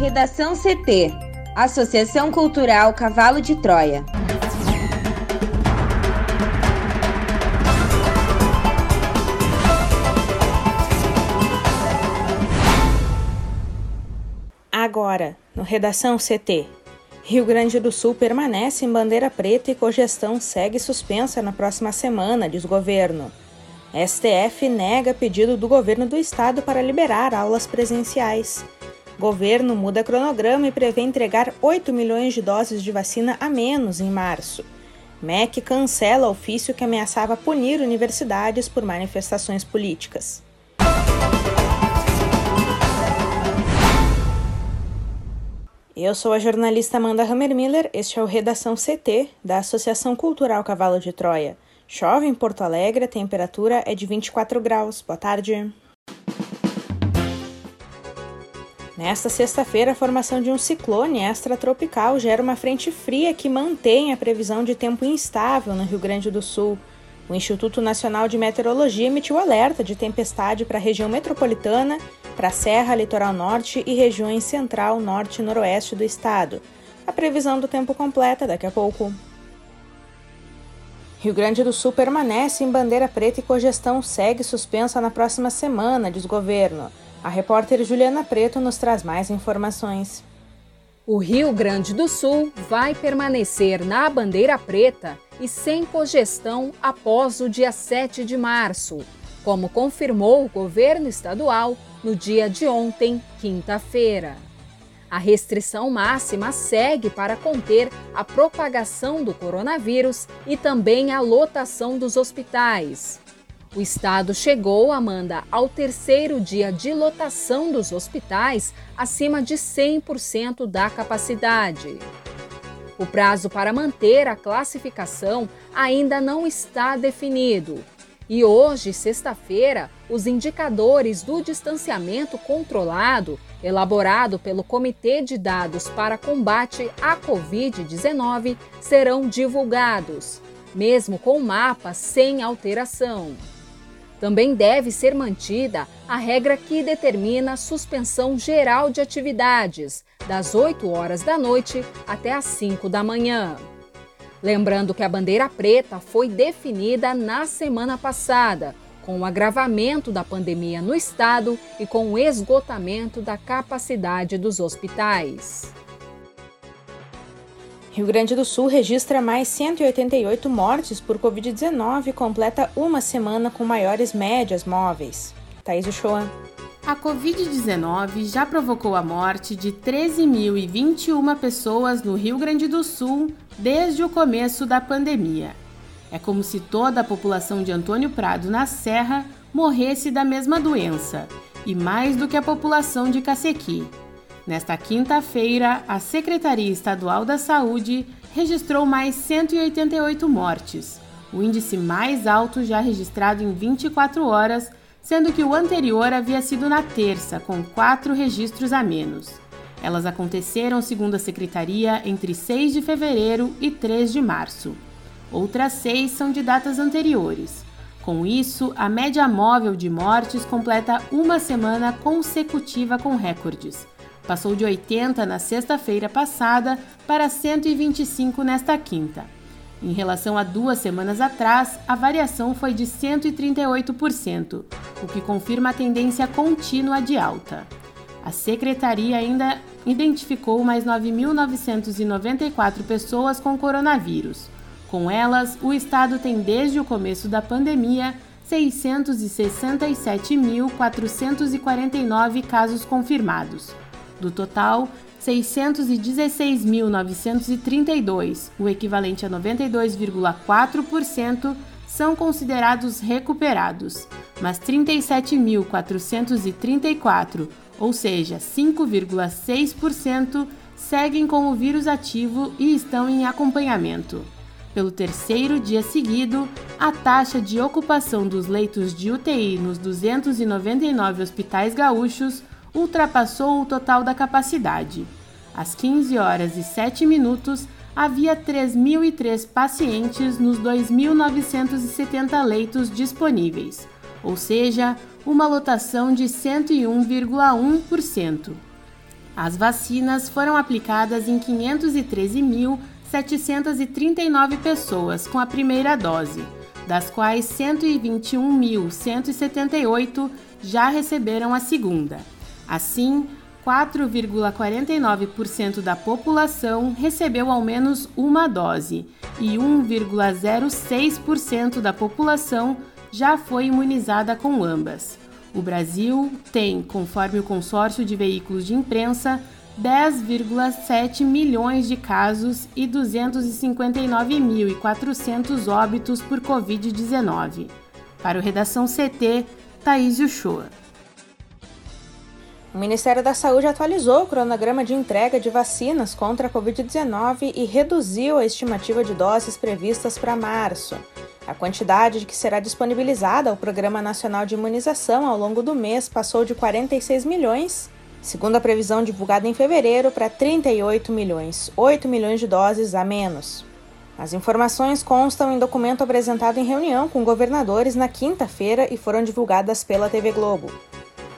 Redação CT Associação Cultural Cavalo de Troia. Agora, no Redação CT. Rio Grande do Sul permanece em bandeira preta e cogestão segue suspensa na próxima semana, diz governo. STF nega pedido do governo do estado para liberar aulas presenciais. Governo muda cronograma e prevê entregar 8 milhões de doses de vacina a menos em março. MEC cancela ofício que ameaçava punir universidades por manifestações políticas. Eu sou a jornalista Amanda Hammermiller, este é o Redação CT, da Associação Cultural Cavalo de Troia. Chove em Porto Alegre, a temperatura é de 24 graus. Boa tarde. Nesta sexta-feira, a formação de um ciclone extratropical gera uma frente fria que mantém a previsão de tempo instável no Rio Grande do Sul. O Instituto Nacional de Meteorologia emitiu alerta de tempestade para a região metropolitana, para a Serra, Litoral Norte e regiões central, norte e noroeste do estado. A previsão do tempo completa daqui a pouco. Rio Grande do Sul permanece em bandeira preta e cogestão segue suspensa na próxima semana, diz governo. A repórter Juliana Preto nos traz mais informações. O Rio Grande do Sul vai permanecer na bandeira preta e sem cogestão após o dia 7 de março, como confirmou o governo estadual no dia de ontem, quinta-feira. A restrição máxima segue para conter a propagação do coronavírus e também a lotação dos hospitais. O estado chegou, Amanda, ao terceiro dia de lotação dos hospitais acima de 100% da capacidade. O prazo para manter a classificação ainda não está definido. E hoje, sexta-feira, os indicadores do distanciamento controlado, elaborado pelo Comitê de Dados para Combate à Covid-19, serão divulgados, mesmo com o mapa sem alteração. Também deve ser mantida a regra que determina a suspensão geral de atividades, das 8 horas da noite até as 5 da manhã. Lembrando que a bandeira preta foi definida na semana passada, com o agravamento da pandemia no estado e com o esgotamento da capacidade dos hospitais. Rio Grande do Sul registra mais 188 mortes por Covid-19 e completa uma semana com maiores médias móveis. Thaís Uchoa. A Covid-19 já provocou a morte de 13.021 pessoas no Rio Grande do Sul desde o começo da pandemia. É como se toda a população de Antônio Prado, na Serra, morresse da mesma doença, e mais do que a população de Cacequi. Nesta quinta-feira, a Secretaria Estadual da Saúde registrou mais 188 mortes, o índice mais alto já registrado em 24 horas, sendo que o anterior havia sido na terça, com quatro registros a menos. Elas aconteceram, segundo a Secretaria, entre 6 de fevereiro e 3 de março. Outras seis são de datas anteriores. Com isso, a média móvel de mortes completa uma semana consecutiva com recordes Passou de 80 na sexta-feira passada para 125 nesta quinta. Em relação a duas semanas atrás, a variação foi de 138%, o que confirma a tendência contínua de alta. A secretaria ainda identificou mais 9.994 pessoas com coronavírus. Com elas, o estado tem desde o começo da pandemia 667.449 casos confirmados. Do total, 616.932, o equivalente a 92,4%, são considerados recuperados, mas 37.434, ou seja, 5,6%, seguem com o vírus ativo e estão em acompanhamento. Pelo terceiro dia seguido, a taxa de ocupação dos leitos de UTI nos 299 hospitais gaúchos ultrapassou o total da capacidade. Às 15 horas e 7 minutos, havia 3.003 pacientes nos 2.970 leitos disponíveis, ou seja, uma lotação de 101,1%. As vacinas foram aplicadas em 513.739 pessoas com a primeira dose, das quais 121.178 já receberam a segunda. Assim, 4,49% da população recebeu ao menos uma dose e 1,06% da população já foi imunizada com ambas. O Brasil tem, conforme o consórcio de veículos de imprensa, 10,7 milhões de casos e 259.400 óbitos por Covid-19. Para o Redação CT, Thaís Uchoa. O Ministério da Saúde atualizou o cronograma de entrega de vacinas contra a Covid-19 e reduziu a estimativa de doses previstas para março. A quantidade que será disponibilizada ao Programa Nacional de Imunização ao longo do mês passou de 46 milhões, segundo a previsão divulgada em fevereiro, para 38 milhões, 8 milhões de doses a menos. As informações constam em documento apresentado em reunião com governadores na quinta-feira e foram divulgadas pela TV Globo.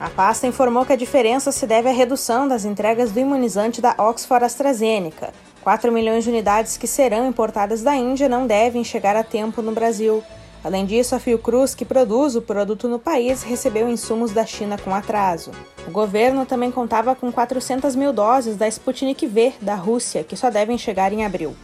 A pasta informou que a diferença se deve à redução das entregas do imunizante da Oxford AstraZeneca. 4 milhões de unidades que serão importadas da Índia não devem chegar a tempo no Brasil. Além disso, a Fiocruz, que produz o produto no país, recebeu insumos da China com atraso. O governo também contava com 400 mil doses da Sputnik V da Rússia, que só devem chegar em abril.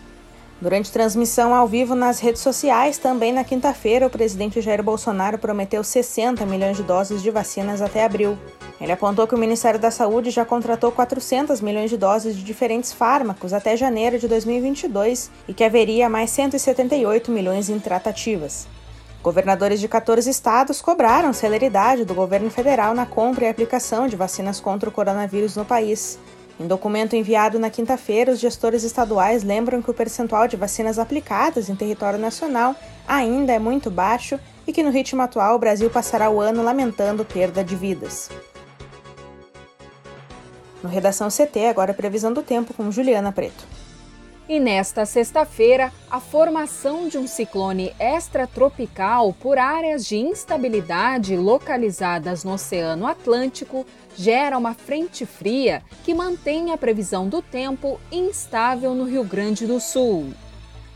Durante transmissão ao vivo nas redes sociais, também na quinta-feira, o presidente Jair Bolsonaro prometeu 60 milhões de doses de vacinas até abril. Ele apontou que o Ministério da Saúde já contratou 400 milhões de doses de diferentes fármacos até janeiro de 2022 e que haveria mais 178 milhões em tratativas. Governadores de 14 estados cobraram celeridade do governo federal na compra e aplicação de vacinas contra o coronavírus no país. Em documento enviado na quinta-feira, os gestores estaduais lembram que o percentual de vacinas aplicadas em território nacional ainda é muito baixo e que no ritmo atual o Brasil passará o ano lamentando perda de vidas. No Redação CT, agora previsão do tempo com Juliana Preto. E nesta sexta-feira, a formação de um ciclone extratropical por áreas de instabilidade localizadas no Oceano Atlântico gera uma frente fria que mantém a previsão do tempo instável no Rio Grande do Sul.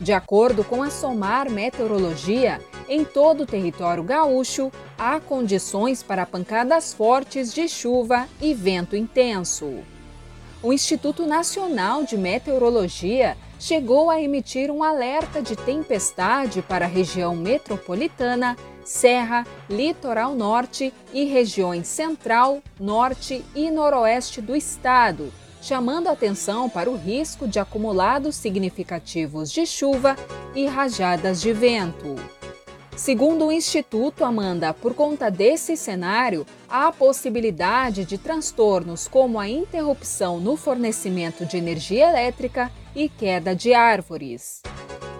De acordo com a SOMAR Meteorologia, em todo o território gaúcho há condições para pancadas fortes de chuva e vento intenso o Instituto Nacional de Meteorologia chegou a emitir um alerta de tempestade para a região metropolitana, Serra, Litoral Norte e regiões Central, Norte e Noroeste do estado, chamando atenção para o risco de acumulados significativos de chuva e rajadas de vento. Segundo o Instituto, Amanda, por conta desse cenário, há a possibilidade de transtornos como a interrupção no fornecimento de energia elétrica e queda de árvores.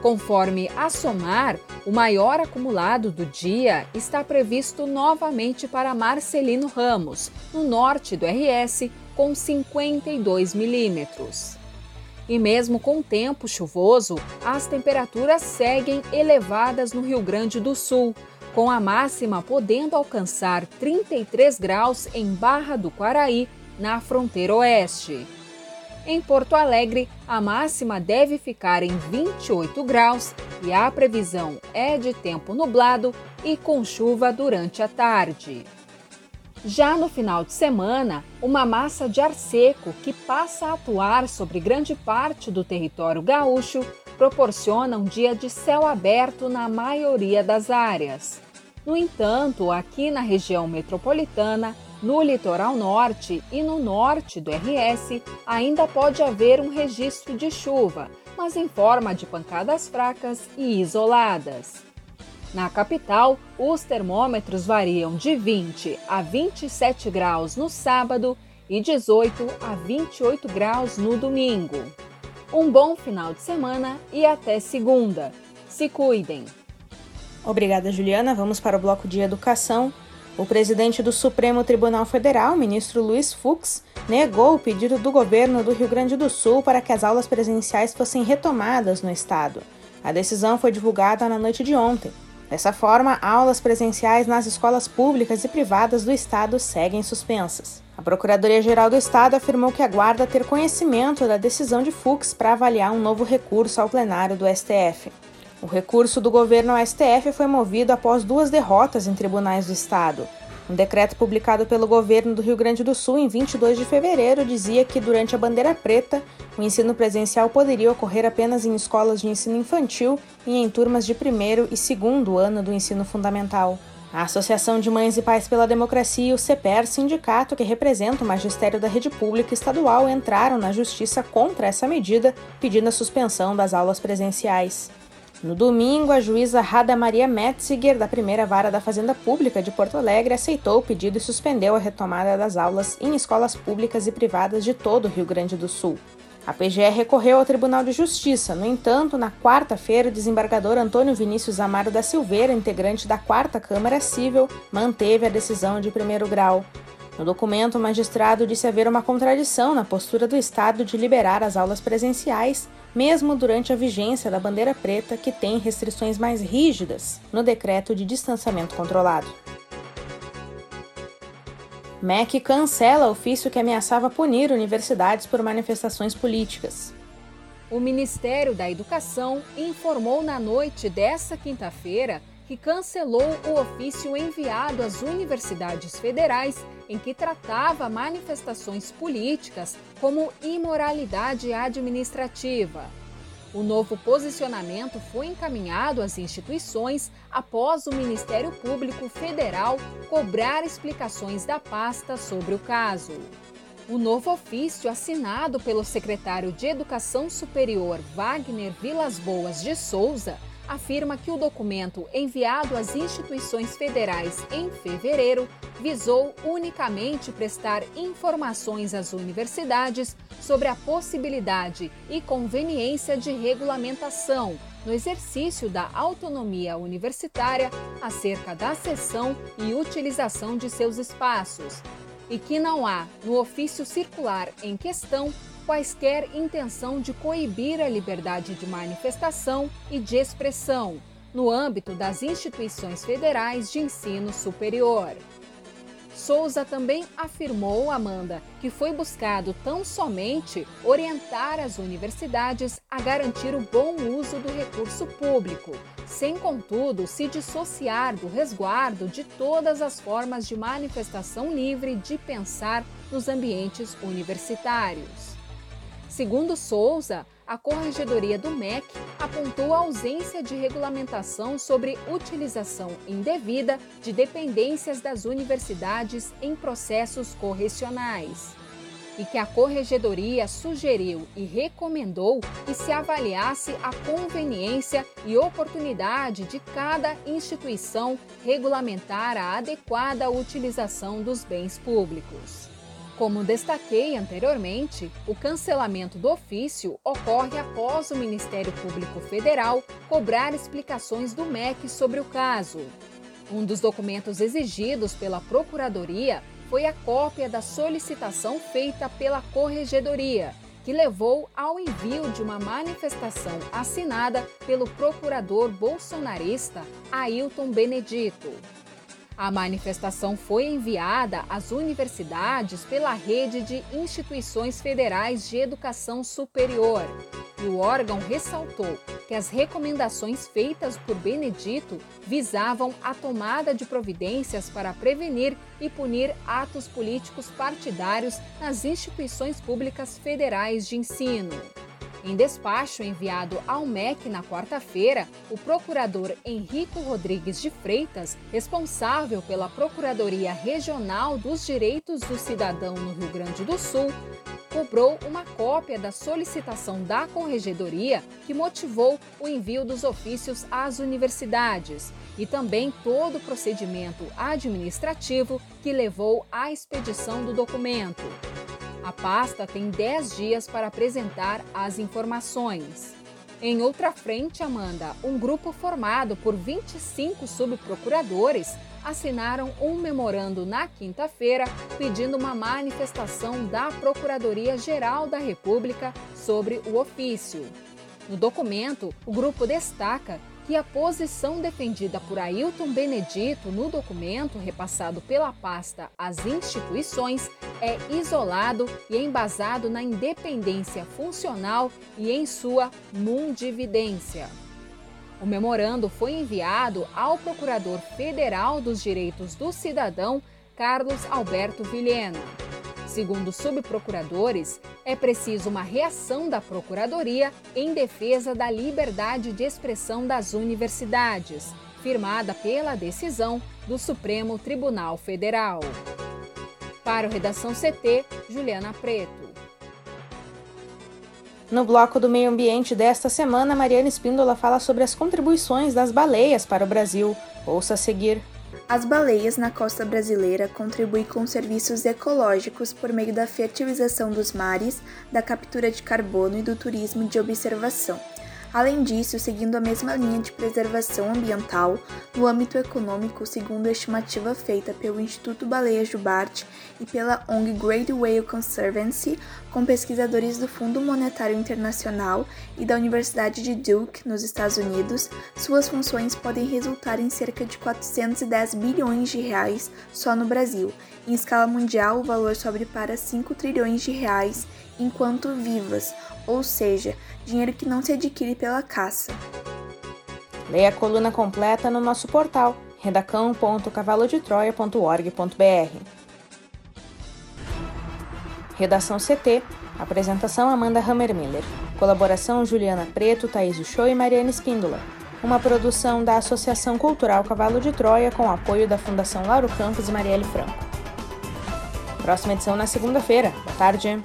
Conforme a SOMAR, o maior acumulado do dia está previsto novamente para Marcelino Ramos, no norte do RS, com 52 milímetros. E mesmo com tempo chuvoso, as temperaturas seguem elevadas no Rio Grande do Sul, com a máxima podendo alcançar 33 graus em Barra do Quaraí, na fronteira oeste. Em Porto Alegre, a máxima deve ficar em 28 graus e a previsão é de tempo nublado e com chuva durante a tarde. Já no final de semana, uma massa de ar seco que passa a atuar sobre grande parte do território gaúcho proporciona um dia de céu aberto na maioria das áreas. No entanto, aqui na região metropolitana, no litoral norte e no norte do RS, ainda pode haver um registro de chuva, mas em forma de pancadas fracas e isoladas. Na capital, os termômetros variam de 20 a 27 graus no sábado e 18 a 28 graus no domingo. Um bom final de semana e até segunda. Se cuidem! Obrigada, Juliana. Vamos para o bloco de educação. O presidente do Supremo Tribunal Federal, ministro Luiz Fux, negou o pedido do governo do Rio Grande do Sul para que as aulas presenciais fossem retomadas no estado. A decisão foi divulgada na noite de ontem. Dessa forma, aulas presenciais nas escolas públicas e privadas do estado seguem suspensas. A Procuradoria-Geral do Estado afirmou que aguarda ter conhecimento da decisão de Fux para avaliar um novo recurso ao plenário do STF. O recurso do governo ao STF foi movido após duas derrotas em tribunais do Estado. Um decreto publicado pelo governo do Rio Grande do Sul em 22 de fevereiro dizia que, durante a bandeira preta, o ensino presencial poderia ocorrer apenas em escolas de ensino infantil e em turmas de primeiro e segundo ano do ensino fundamental. A Associação de Mães e Pais pela Democracia e o CEPER, sindicato que representa o magistério da rede pública estadual, entraram na justiça contra essa medida, pedindo a suspensão das aulas presenciais. No domingo, a juíza Rada Maria Metziger, da primeira vara da Fazenda Pública de Porto Alegre, aceitou o pedido e suspendeu a retomada das aulas em escolas públicas e privadas de todo o Rio Grande do Sul. A PGR recorreu ao Tribunal de Justiça. No entanto, na quarta-feira, o desembargador Antônio Vinícius Amaro da Silveira, integrante da Quarta Câmara Civil, manteve a decisão de primeiro grau. No documento, o magistrado disse haver uma contradição na postura do Estado de liberar as aulas presenciais, mesmo durante a vigência da bandeira preta, que tem restrições mais rígidas no decreto de distanciamento controlado. MEC cancela ofício que ameaçava punir universidades por manifestações políticas. O Ministério da Educação informou na noite desta quinta-feira que cancelou o ofício enviado às universidades federais em que tratava manifestações políticas como imoralidade administrativa. O novo posicionamento foi encaminhado às instituições após o Ministério Público Federal cobrar explicações da pasta sobre o caso. O novo ofício, assinado pelo secretário de Educação Superior Wagner Vilas Boas de Souza, afirma que o documento enviado às instituições federais em fevereiro visou unicamente prestar informações às universidades sobre a possibilidade e conveniência de regulamentação no exercício da autonomia universitária acerca da cessão e utilização de seus espaços, e que não há, no ofício circular em questão, quaisquer intenção de coibir a liberdade de manifestação e de expressão no âmbito das instituições federais de ensino superior. Souza também afirmou, Amanda, que foi buscado tão somente orientar as universidades a garantir o bom uso do recurso público, sem, contudo, se dissociar do resguardo de todas as formas de manifestação livre de pensar nos ambientes universitários. Segundo Souza, a Corregedoria do MEC apontou a ausência de regulamentação sobre utilização indevida de dependências das universidades em processos correcionais. E que a Corregedoria sugeriu e recomendou que se avaliasse a conveniência e oportunidade de cada instituição regulamentar a adequada utilização dos bens públicos. Como destaquei anteriormente, o cancelamento do ofício ocorre após o Ministério Público Federal cobrar explicações do MEC sobre o caso. Um dos documentos exigidos pela Procuradoria foi a cópia da solicitação feita pela Corregedoria, que levou ao envio de uma manifestação assinada pelo procurador bolsonarista Ailton Benedito. A manifestação foi enviada às universidades pela rede de instituições federais de educação superior. E o órgão ressaltou que as recomendações feitas por Benedito visavam a tomada de providências para prevenir e punir atos políticos partidários nas instituições públicas federais de ensino. Em despacho enviado ao MEC na quarta-feira, o procurador Henrico Rodrigues de Freitas, responsável pela Procuradoria Regional dos Direitos do Cidadão no Rio Grande do Sul, cobrou uma cópia da solicitação da Corregedoria que motivou o envio dos ofícios às universidades e também todo o procedimento administrativo que levou à expedição do documento. A pasta tem 10 dias para apresentar as informações. Em outra frente, Amanda, um grupo formado por 25 subprocuradores assinaram um memorando na quinta-feira pedindo uma manifestação da Procuradoria-Geral da República sobre o ofício. No documento, o grupo destaca que a posição defendida por Ailton Benedito no documento repassado pela pasta às instituições é isolado e embasado na independência funcional e em sua mundividência. O memorando foi enviado ao Procurador Federal dos Direitos do Cidadão, Carlos Alberto Vilhena. Segundo subprocuradores, é preciso uma reação da Procuradoria em defesa da liberdade de expressão das universidades, firmada pela decisão do Supremo Tribunal Federal. Para o Redação CT, Juliana Preto. No bloco do meio ambiente desta semana, Mariana Espíndola fala sobre as contribuições das baleias para o Brasil. Ouça a seguir. As baleias na costa brasileira contribuem com serviços ecológicos por meio da fertilização dos mares, da captura de carbono e do turismo de observação. Além disso, seguindo a mesma linha de preservação ambiental, no âmbito econômico, segundo a estimativa feita pelo Instituto Baleia Jubarte e pela ONG Great Whale Conservancy, com pesquisadores do Fundo Monetário Internacional e da Universidade de Duke, nos Estados Unidos, suas funções podem resultar em cerca de 410 bilhões de reais só no Brasil. Em escala mundial, o valor sobe para 5 trilhões de reais enquanto vivas, ou seja, dinheiro que não se adquire pela caça. Leia a coluna completa no nosso portal redacão.cavalodetroia.org.br. Redação CT. Apresentação Amanda Hammermiller. Colaboração Juliana Preto, Thaís Uchoa e Mariana Espíndola. Uma produção da Associação Cultural Cavalo de Troia com apoio da Fundação Lauro Campos e Marielle Franco. Próxima edição na segunda-feira. Boa tarde.